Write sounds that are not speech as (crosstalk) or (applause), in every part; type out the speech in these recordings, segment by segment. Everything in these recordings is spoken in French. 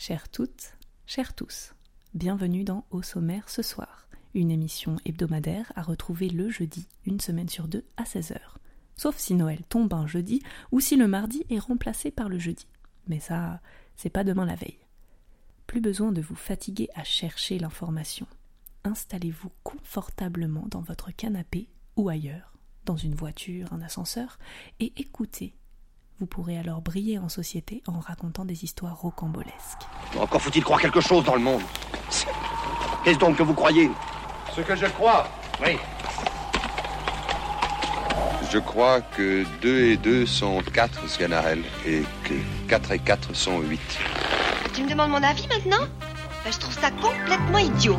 Chères toutes, chers tous, bienvenue dans Au sommaire ce soir, une émission hebdomadaire à retrouver le jeudi, une semaine sur deux à 16h. Sauf si Noël tombe un jeudi ou si le mardi est remplacé par le jeudi. Mais ça, c'est pas demain la veille. Plus besoin de vous fatiguer à chercher l'information. Installez-vous confortablement dans votre canapé ou ailleurs, dans une voiture, un ascenseur, et écoutez. Vous pourrez alors briller en société en racontant des histoires rocambolesques. Encore faut-il croire quelque chose dans le monde. Qu'est-ce donc que vous croyez? Ce que je crois. Oui. Je crois que 2 et 2 sont 4, Sganarelle, et que 4 et 4 sont 8. Tu me demandes mon avis maintenant? Ben, Je trouve ça complètement idiot.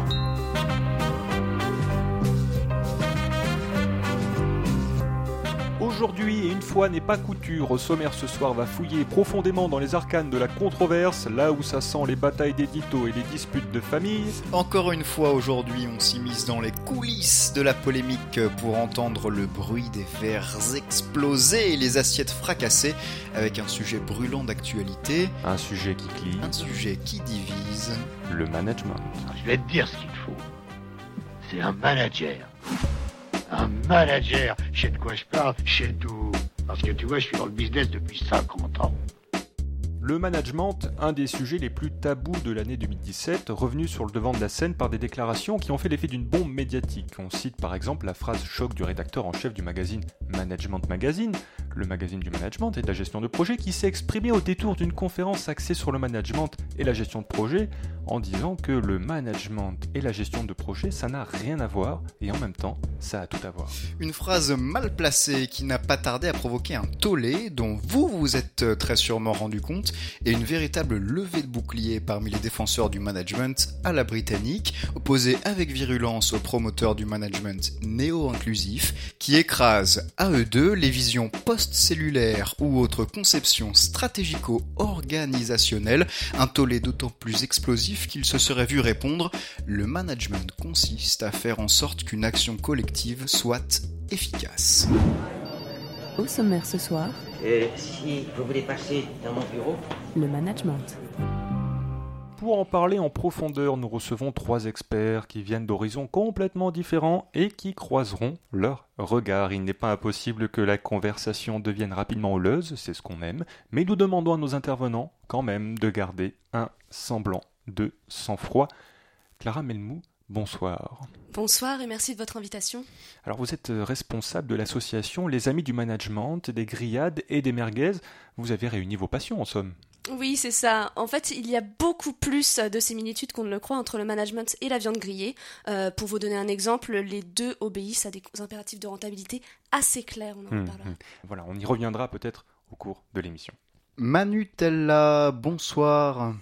Aujourd'hui, et une fois n'est pas couture, au sommaire ce soir va fouiller profondément dans les arcanes de la controverse, là où ça sent les batailles d'édito et les disputes de famille. Encore une fois aujourd'hui, on s'immisce dans les coulisses de la polémique pour entendre le bruit des verres exploser et les assiettes fracassées avec un sujet brûlant d'actualité, Un sujet qui cligne, un sujet qui divise. le management. Je vais te dire ce qu'il te faut. C'est un manager. Un manager. Je sais de quoi je parle, je sais tout. Parce que tu vois, je suis dans le business depuis 50 ans. Le management, un des sujets les plus tabous de l'année 2017, revenu sur le devant de la scène par des déclarations qui ont fait l'effet d'une bombe médiatique. On cite par exemple la phrase choc du rédacteur en chef du magazine Management Magazine, le magazine du management et de la gestion de projet, qui s'est exprimé au détour d'une conférence axée sur le management et la gestion de projet, en disant que le management et la gestion de projet, ça n'a rien à voir, et en même temps, ça a tout à voir. Une phrase mal placée qui n'a pas tardé à provoquer un tollé dont vous vous êtes très sûrement rendu compte et une véritable levée de bouclier parmi les défenseurs du management à la britannique, opposée avec virulence aux promoteurs du management néo-inclusif qui écrase à eux deux les visions post-cellulaires ou autres conceptions stratégico-organisationnelles, un tollé d'autant plus explosif qu'il se serait vu répondre le management consiste à faire en sorte qu'une action collective soit efficace. Au sommaire ce soir, Euh, si vous voulez passer dans mon bureau, le management. Pour en parler en profondeur, nous recevons trois experts qui viennent d'horizons complètement différents et qui croiseront leurs regards. Il n'est pas impossible que la conversation devienne rapidement houleuse, c'est ce qu'on aime, mais nous demandons à nos intervenants quand même de garder un semblant de sang-froid. Clara Melmou, bonsoir. Bonsoir et merci de votre invitation. Alors vous êtes euh, responsable de l'association Les Amis du Management, des grillades et des merguez. Vous avez réuni vos passions en somme. Oui, c'est ça. En fait, il y a beaucoup plus de similitudes qu'on ne le croit entre le management et la viande grillée. Euh, pour vous donner un exemple, les deux obéissent à des impératifs de rentabilité assez clairs. On en reparlera. hum. Voilà, on y reviendra peut-être au cours de l'émission. Manu Tella, bonsoir.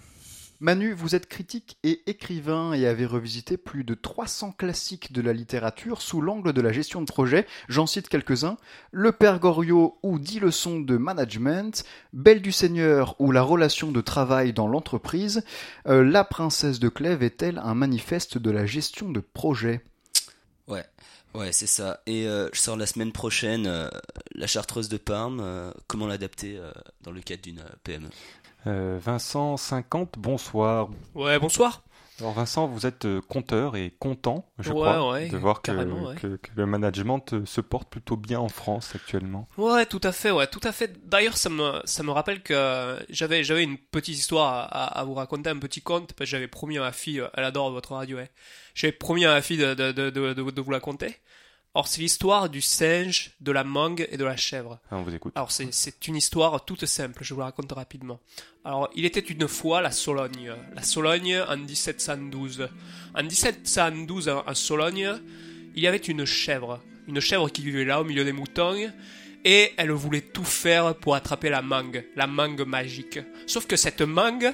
Manu, vous êtes critique et écrivain et avez revisité plus de 300 classiques de la littérature sous l'angle de la gestion de projet. J'en cite quelques-uns. Le Père Goriot ou 10 leçons de management, Belle du Seigneur ou la relation de travail dans l'entreprise. Euh, la Princesse de Clèves est-elle un manifeste de la gestion de projet? Ouais, ouais, c'est ça. Et euh, je sors la semaine prochaine euh, La Chartreuse de Parme, comment l'adapter dans le cadre d'une PME. Euh, Vincent 50, bonsoir. Ouais, bonsoir. Alors Vincent, vous êtes euh, conteur et content, je Ouais, crois, ouais, de voir que, carrément, ouais. que- que le management euh, se porte plutôt bien en France actuellement. Ouais, tout à fait, ouais, tout à fait. D'ailleurs, ça me, ça me rappelle que j'avais, j'avais une petite histoire à, vous raconter, un petit conte, parce que j'avais promis à ma fille, elle adore votre radio, ouais. J'avais promis à ma fille de, de, de- de vous la conter. Or, c'est l'histoire du singe, de la mangue et de la chèvre. Ah, on vous écoute. Alors, c'est, une histoire toute simple, je vous la raconte rapidement. Alors, il était une fois la Sologne. La Sologne en 1712. En 1712, en en Sologne, il y avait une chèvre. Une chèvre qui vivait là, au milieu des moutons. Et elle voulait tout faire pour attraper la mangue. La mangue magique. Sauf que cette mangue,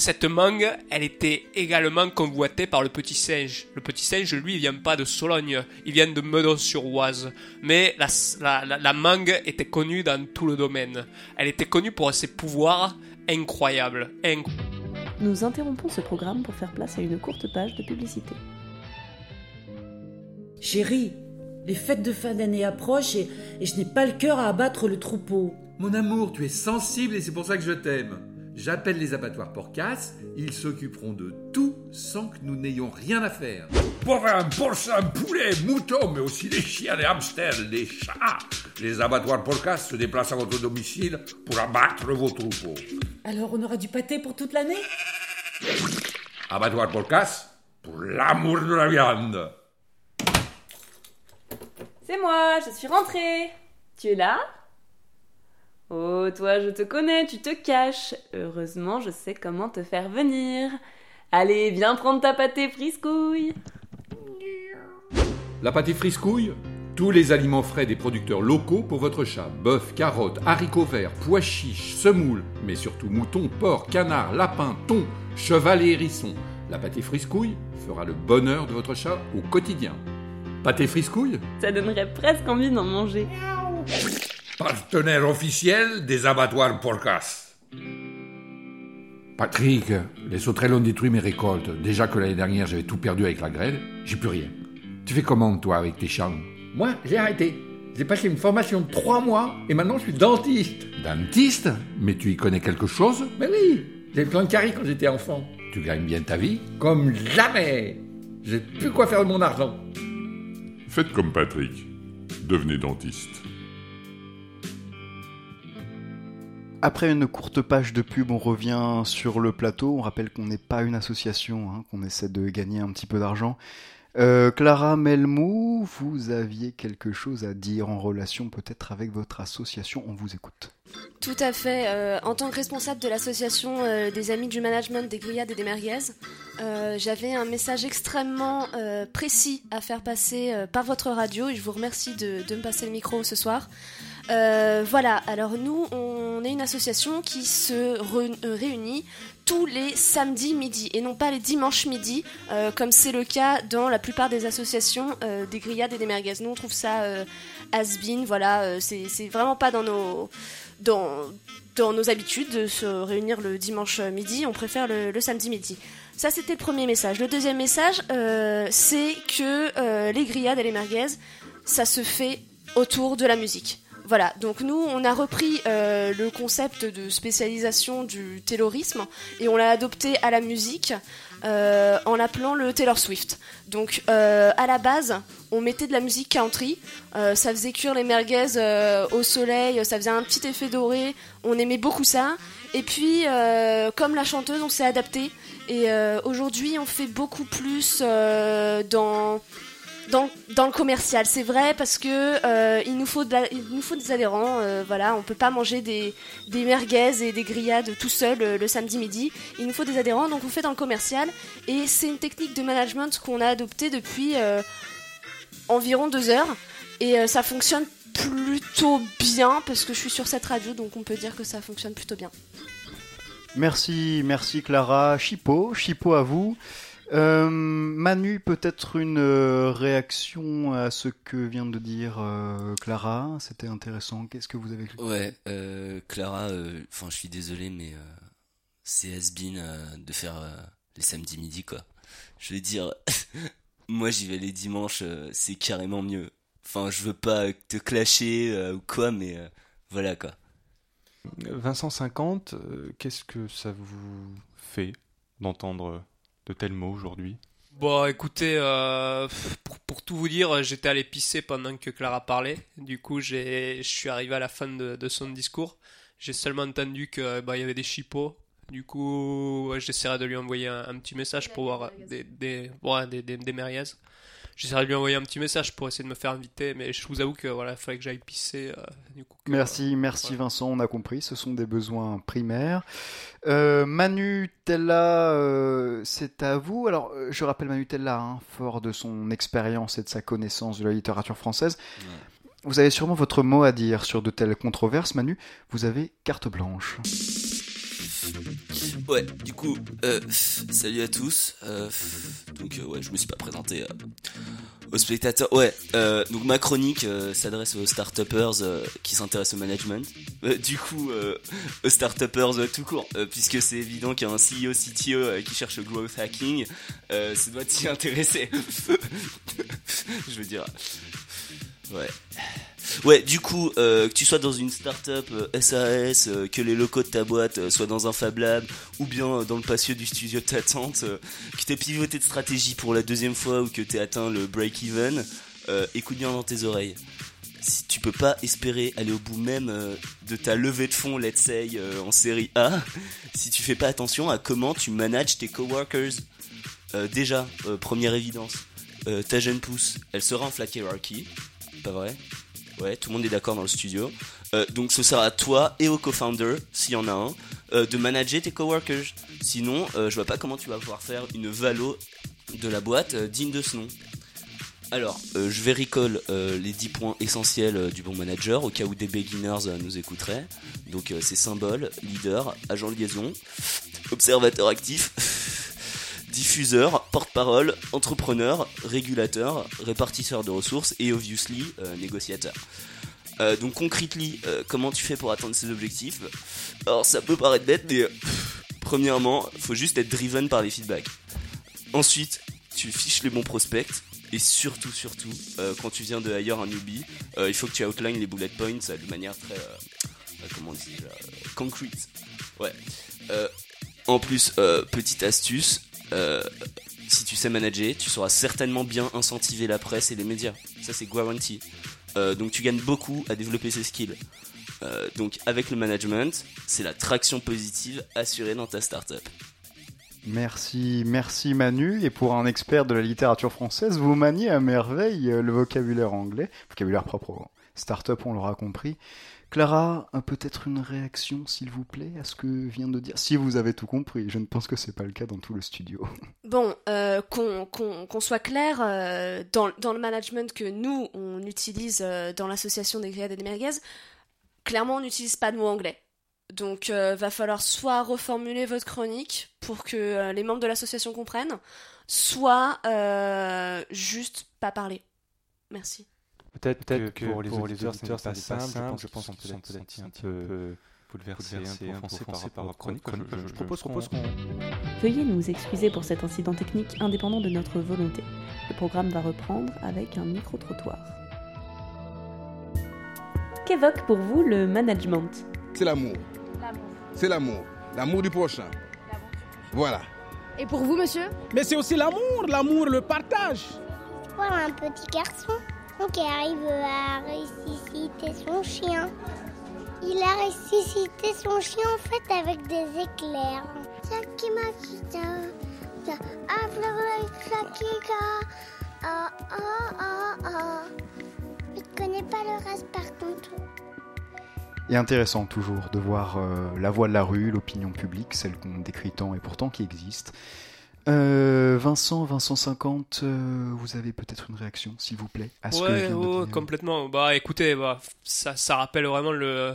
cette mangue, elle était également convoitée par le petit singe. Le petit singe, lui, il vient pas de Sologne, il vient de Meudon-sur-Oise. Mais la, la, la, la mangue était connue dans tout le domaine. Elle était connue pour ses pouvoirs incroyables. Inc- Nous interrompons ce programme pour faire place à une courte page de publicité. Chérie, les fêtes de fin d'année approchent et, et je n'ai pas le cœur à abattre le troupeau. Mon amour, tu es sensible et c'est pour ça que je t'aime. J'appelle les abattoirs Porcas, ils s'occuperont de tout sans que nous n'ayons rien à faire. Bovins, porcins, poulets, moutons, mais aussi les chiens, les hamsters, les chats. Les abattoirs Porcas se déplacent à votre domicile pour abattre vos troupeaux. Alors on aura du pâté pour toute l'année? Abattoir Porcas, pour l'amour de la viande. C'est moi, je suis rentrée. Tu es là? Oh, toi, je te connais, tu te caches. Heureusement, je sais comment te faire venir. Allez, viens prendre ta pâtée friscouille. La pâtée friscouille? Tous les aliments frais des producteurs locaux pour votre chat. Bœuf, carottes, haricots verts, pois chiches, semoule, mais surtout moutons, porc, canard, lapin, thon, cheval et hérisson. La pâtée friscouille fera le bonheur de votre chat au quotidien. Pâté friscouille? Ça donnerait presque envie d'en manger. Partenaire officiel des abattoirs Porcas. Patrick, les sauterelles ont détruit mes récoltes. Déjà que l'année dernière j'avais tout perdu avec la grêle, j'ai plus rien. Tu fais comment toi avec tes champs? Moi, j'ai arrêté. J'ai passé une formation de trois mois et maintenant je suis dentiste. Dentiste? Mais tu y connais quelque chose? Mais oui, j'ai plein de caries quand j'étais enfant. Tu gagnes bien ta vie? Comme jamais J'ai plus quoi faire de mon argent. Faites comme Patrick. Devenez dentiste. Après une courte page de pub, on revient sur le plateau. On rappelle qu'on n'est pas une association, hein, qu'on essaie de gagner un petit peu d'argent. Euh, Clara Melmou, vous aviez quelque chose à dire en relation peut-être avec votre association? On vous écoute. Tout à fait. Euh, en tant que responsable de l'association euh, des Amis du Management des Grillades et des Merguez, j'avais un message extrêmement précis à faire passer par votre radio et je vous remercie de, de me passer le micro ce soir. Euh, voilà, alors nous, on est une association qui se euh, réunit tous les samedis midi et non pas les dimanches midi, euh, comme c'est le cas dans la plupart des associations des grillades et des merguez. Nous, on trouve ça has-been, voilà, c'est vraiment pas dans nos, habitudes de se réunir le dimanche midi, on préfère le, le samedi midi. Ça, c'était le premier message. Le deuxième message, c'est que les grillades et les merguez, ça se fait autour de la musique. Voilà, donc nous, on a repris euh, le concept de spécialisation du taylorisme et on l'a adopté à la musique euh, en l'appelant le Taylor Swift. Donc euh, à la base, on mettait de la musique country, ça faisait cuire les merguez au soleil, ça faisait un petit effet doré, on aimait beaucoup ça. Et puis, comme la chanteuse, on s'est adapté. Et aujourd'hui, on fait beaucoup plus dans dans, le commercial, c'est vrai parce que euh, il nous faut il nous faut des adhérents. euh, voilà, on peut pas manger des, des merguez et des grillades tout seul euh, le samedi midi. Il nous faut des adhérents, donc on fait dans le commercial. Et c'est une technique de management qu'on a adoptée depuis euh, environ deux heures et ça fonctionne plutôt bien parce que je suis sur cette radio, donc on peut dire que ça fonctionne plutôt bien. Merci, merci Clara. Chipo, Chipo à vous. Euh, Manu, peut-être une euh, réaction à ce que vient de dire euh, Clara? C'était intéressant. Qu'est-ce que vous avez Ouais, euh, Clara, euh, enfin, je suis désolé, mais euh, c'est has-been euh, de faire euh, les samedis midi, quoi. Je veux dire, (laughs) moi j'y vais les dimanches, euh, c'est carrément mieux. Enfin, je veux pas te clasher euh, ou quoi, mais euh, voilà, quoi. Vincent 50, euh, qu'est-ce que ça vous fait d'entendre de tels mots aujourd'hui Bon, écoutez, euh, pour, pour tout vous dire, j'étais allé pisser pendant que Clara parlait. Du coup, j'ai, je suis arrivé à la fin de, de son discours. J'ai seulement entendu que bah, il y avait des chipots. Du coup, ouais, j'essaierai de lui envoyer un, un petit message pour voir des des ouais, des, des, des merguez. J'essaierai de lui envoyer un petit message pour essayer de me faire inviter, mais je vous avoue que voilà, il fallait que j'aille pisser. euh, du coup, que- Merci, merci Vincent, on a compris, ce sont des besoins primaires. Euh, Manu Tella, euh, c'est à vous. Alors, euh, je rappelle Manu Tella, hein, fort de son expérience et de sa connaissance de la littérature française. Vous avez sûrement votre mot à dire sur de telles controverses, Manu. Vous avez carte blanche. Ouais, du coup, euh, salut à tous. Euh, donc, euh, ouais, je me suis pas présenté euh, aux spectateurs. Ouais, donc ma chronique s'adresse aux start-uppers euh, qui s'intéressent au management. Du coup, aux start-uppers euh, tout court, puisque c'est évident qu'il y a un CEO, CTO qui cherche le growth hacking, ça doit s'y intéresser. (laughs) je veux dire, ouais. Ouais, du coup, euh, que tu sois dans une start-up euh, SAS, euh, que les locaux de ta boîte euh, soient dans un Fab Lab, ou bien euh, dans le patio du studio de ta tante, euh, que t'aies pivoté de stratégie pour la deuxième fois ou que t'aies atteint le break-even, euh, écoute bien dans tes oreilles. Si tu peux pas espérer aller au bout même euh, de ta levée de fonds, let's say, euh, en série A, (laughs) si tu fais pas attention à comment tu manages tes coworkers. Euh, déjà, euh, première évidence, euh, ta jeune pousse, elle sera en flat hierarchy, pas vrai? Ouais, tout le monde est d'accord dans le studio. Euh, donc ce sera à toi et au co-founder, s'il y en a un, euh, de manager tes coworkers. Sinon, euh, je vois pas comment tu vas pouvoir faire une valo de la boîte euh, digne de ce nom. Alors, je vais recall les 10 points essentiels du bon manager au cas où des beginners nous écouteraient. Donc c'est symbole, leader, agent de liaison, observateur actif, (laughs) diffuseur, porte-parole, entrepreneur, régulateur, répartisseur de ressources et obviously euh, négociateur. Euh, donc concretely, euh, comment tu fais pour atteindre ces objectifs? Alors ça peut paraître bête, mais euh, premièrement, faut juste être driven par les feedbacks. Ensuite, tu fiches les bons prospects. Et surtout, surtout, quand tu viens de hire un newbie, il faut que tu outlines les bullet points de manière très, comment on dit concrete. Ouais. En plus, petite astuce, euh, si tu sais manager, tu sauras certainement bien incentiver la presse et les médias. Ça, c'est guarantee. Euh, donc, tu gagnes beaucoup à développer ces skills. Euh, donc, avec le management, c'est la traction positive assurée dans ta startup. Merci, merci Manu. Et pour un expert de la littérature française, vous maniez à merveille le vocabulaire anglais, vocabulaire propre aux start-up, on l'aura compris. Clara, peut-être une réaction, s'il vous plaît, à ce que vient de dire. Si vous avez tout compris, je ne pense que c'est pas le cas dans tout le studio. (laughs) Bon, euh, qu'on soit clair, euh, dans, le management que nous, on utilise euh, dans l'association des grillades et des merguez, clairement, on n'utilise pas de mots anglais. Donc, va falloir soit reformuler votre chronique pour que les membres de l'association comprennent, soit juste pas parler. Merci. Peut-être que, que pour les auditeurs, auditeurs, ce n'est ça pas simple. simple. Je pense qu'ils sont peut-être un petit peu bouleversés, un peu offensés par rapport chronique. Je, je propose qu'on... Veuillez nous excuser pour cet incident technique indépendant de notre volonté. Le programme va reprendre avec un micro-trottoir. Qu'évoque pour vous le management? C'est l'amour. C'est l'amour. L'amour du prochain. Voilà. Et pour vous, monsieur? Mais c'est aussi l'amour, l'amour, le partage. Voilà un petit garçon qui arrive à ressusciter son chien. Il a ressuscité son chien en fait avec des éclairs. Ah, ah, ah, ah. Il connaît pas le reste par contre. Et intéressant toujours de voir euh, la voix de la rue, l'opinion publique, celle qu'on décrit tant et pourtant qui existe. Euh, Vincent, Vincent 50, euh, vous avez peut-être une réaction, s'il vous plaît, à ce que de ouais, complètement. Bah écoutez, bah, ça, ça rappelle vraiment le,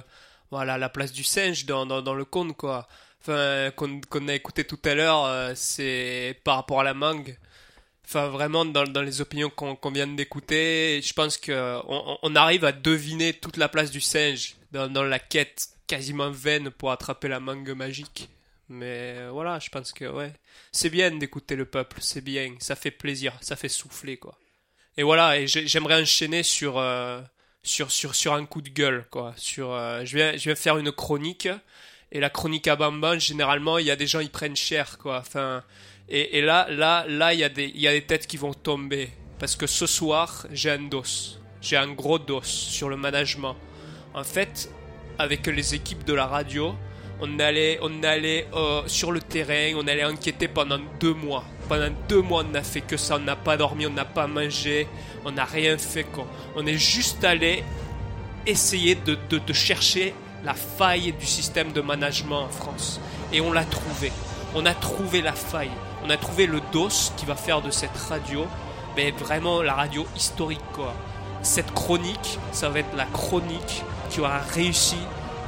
voilà, la place du singe dans, dans, dans le conte, quoi. Enfin, qu'on a écouté tout à l'heure, euh, c'est par rapport à la mangue. Enfin, vraiment, dans, dans les opinions qu'on qu'on vient d'écouter, je pense que on, on arrive à deviner toute la place du singe dans, dans la quête quasiment vaine pour attraper la mangue magique. Mais euh, voilà, je pense que ouais, c'est bien d'écouter le peuple, c'est bien, ça fait plaisir, ça fait souffler quoi. Et voilà, et j'ai- j'aimerais enchaîner sur, euh, sur, sur, sur un coup de gueule, quoi. Sur, euh, je, viens, je faire une chronique, et la chronique à Bamban, généralement, il y a des gens, ils prennent cher, quoi. Enfin, et, et là, là, là, il y, a des, il y a des têtes qui vont tomber. Parce que ce soir, j'ai un dos. J'ai un gros dos sur le management. En fait, avec les équipes de la radio, on allait, on allait euh, sur le terrain, on allait enquêter pendant deux mois. Pendant deux mois, on n'a fait que ça, on n'a pas dormi, on n'a pas mangé, on n'a rien fait. On est juste allé essayer de, chercher la faille du système de management en France. Et on l'a trouvé. On a trouvé la faille. On a trouvé le dos qui va faire de cette radio, mais vraiment la radio historique. Cette chronique, ça va être la chronique qui aura réussi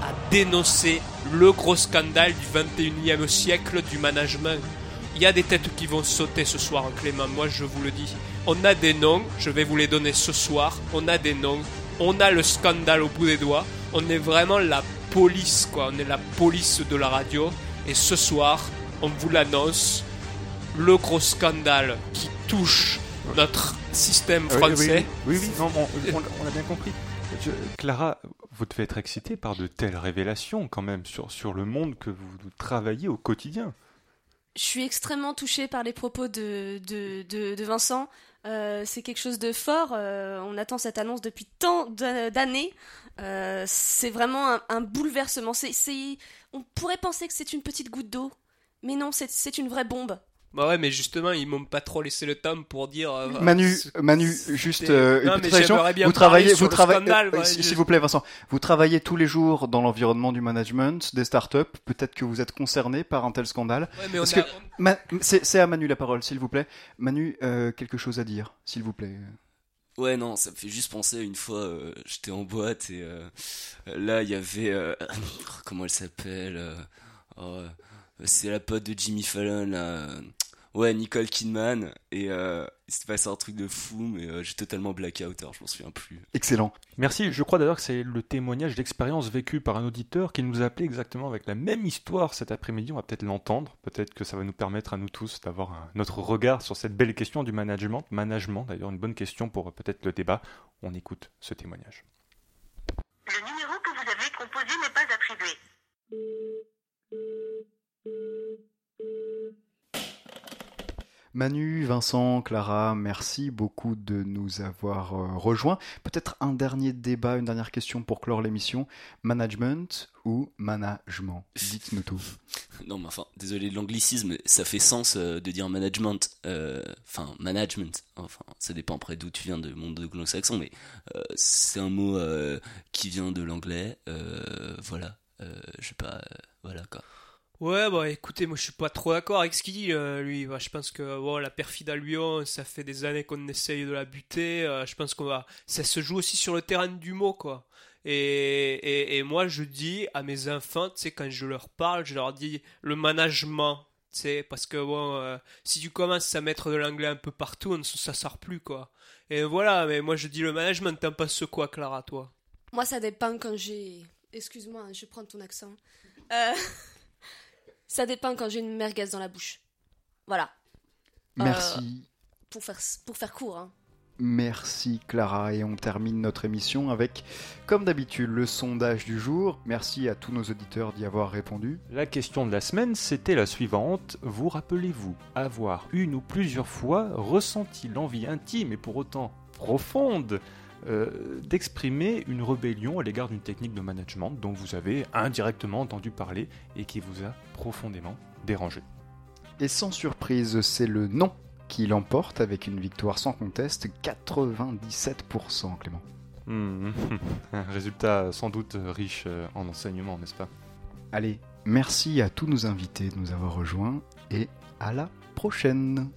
à dénoncer le gros scandale du 21e siècle du management. Il y a des têtes qui vont sauter ce soir, Clément, moi je vous le dis. On a des noms, je vais vous les donner ce soir. On a des noms, on a le scandale au bout des doigts. On est vraiment la police, quoi. On est la police de la radio. Et ce soir, on vous l'annonce, le gros scandale qui touche notre système Oui, français. Oui, oui, oui, non, on, on l'a bien compris. Clara, vous devez être excitée par de telles révélations quand même sur, sur le monde que vous travaillez au quotidien. Je suis extrêmement touchée par les propos de, de, de, Vincent. Euh, c'est quelque chose de fort. euh, on attend cette annonce depuis tant d'a- d'années. Euh, c'est vraiment un, bouleversement. On pourrait penser que c'est une petite goutte d'eau, mais non, c'est une vraie bombe. Bah ouais, mais justement, ils m'ont pas trop laissé le temps pour dire. euh, Manu, c'est- Manu, juste euh, une non, petite réaction. Vous travaillez, vous le travaillez, euh, s'il je- vous plaît, Vincent. Vous travaillez tous les jours dans l'environnement du management, des startups. Peut-être que vous êtes concerné par un tel scandale. Ouais, mais on Est-ce a- que Ma- c'est à Manu la parole, s'il vous plaît. Manu, euh, quelque chose à dire, s'il vous plaît. Ouais, non, ça me fait juste penser à une fois, euh, j'étais en boîte et euh, là, il y avait. euh, (laughs) comment elle s'appelle euh, oh, C'est la pote de Jimmy Fallon, là. Ouais, Nicole Kidman. Et euh, il s'est passé un truc de fou, mais euh, j'ai totalement blackout, alors je m'en souviens plus. Excellent. Merci, je crois d'ailleurs que c'est le témoignage d'expérience vécue par un auditeur qui nous a appelé exactement avec la même histoire cet après-midi. On va peut-être l'entendre, peut-être que ça va nous permettre à nous tous d'avoir notre regard sur cette belle question du management. Management, d'ailleurs, une bonne question pour euh, peut-être le débat. On écoute ce témoignage. Le numéro que vous avez composé n'est pas attribué. Manu, Vincent, Clara, merci beaucoup de nous avoir euh, rejoints. Peut-être un dernier débat, une dernière question pour clore l'émission. Management ou management? Dites-nous tout. (laughs) Non, mais enfin, désolé de l'anglicisme, ça fait sens euh, de dire management. euh, Enfin, management. Enfin, ça dépend après d'où tu viens de monde anglo-saxon, mais c'est un mot qui vient de l'anglais. voilà. Je sais pas. voilà quoi. Ouais, bah écoutez, moi je suis pas trop d'accord avec ce qu'il dit, euh, lui. Bah, je pense que bon, la perfide à Lyon, ça fait des années qu'on essaye de la buter. euh, je pense qu'on va. Ça se joue aussi sur le terrain du mot, quoi. Et, et, moi je dis à mes enfants, tu sais, quand je leur parle, je leur dis le management. Tu sais, parce que bon, euh, si tu commences à mettre de l'anglais un peu partout, on- ça sort plus, quoi. Et voilà, mais moi je dis le management, t'en penses quoi, Clara, toi? Moi, ça dépend quand j'ai. Excuse-moi, hein, je prends ton accent. Euh, (laughs) Ça dépend quand j'ai une merguez dans la bouche. Voilà. Euh, Merci. pour, faire, pour faire court, hein. Merci Clara et on termine notre émission avec, comme d'habitude, le sondage du jour. Merci à tous nos auditeurs d'y avoir répondu. La question de la semaine, c'était la suivante. Vous rappelez-vous avoir une ou plusieurs fois ressenti l'envie intime et pour autant profonde euh, d'exprimer une rébellion à l'égard d'une technique de management dont vous avez indirectement entendu parler et qui vous a profondément dérangé Et sans surprise, c'est le non qui l'emporte avec une victoire sans conteste, 97% Clément. Hmm, (laughs) Un résultat sans doute riche euh, en enseignements, n'est-ce pas? Allez, merci à tous nos invités de nous avoir rejoints et à la prochaine.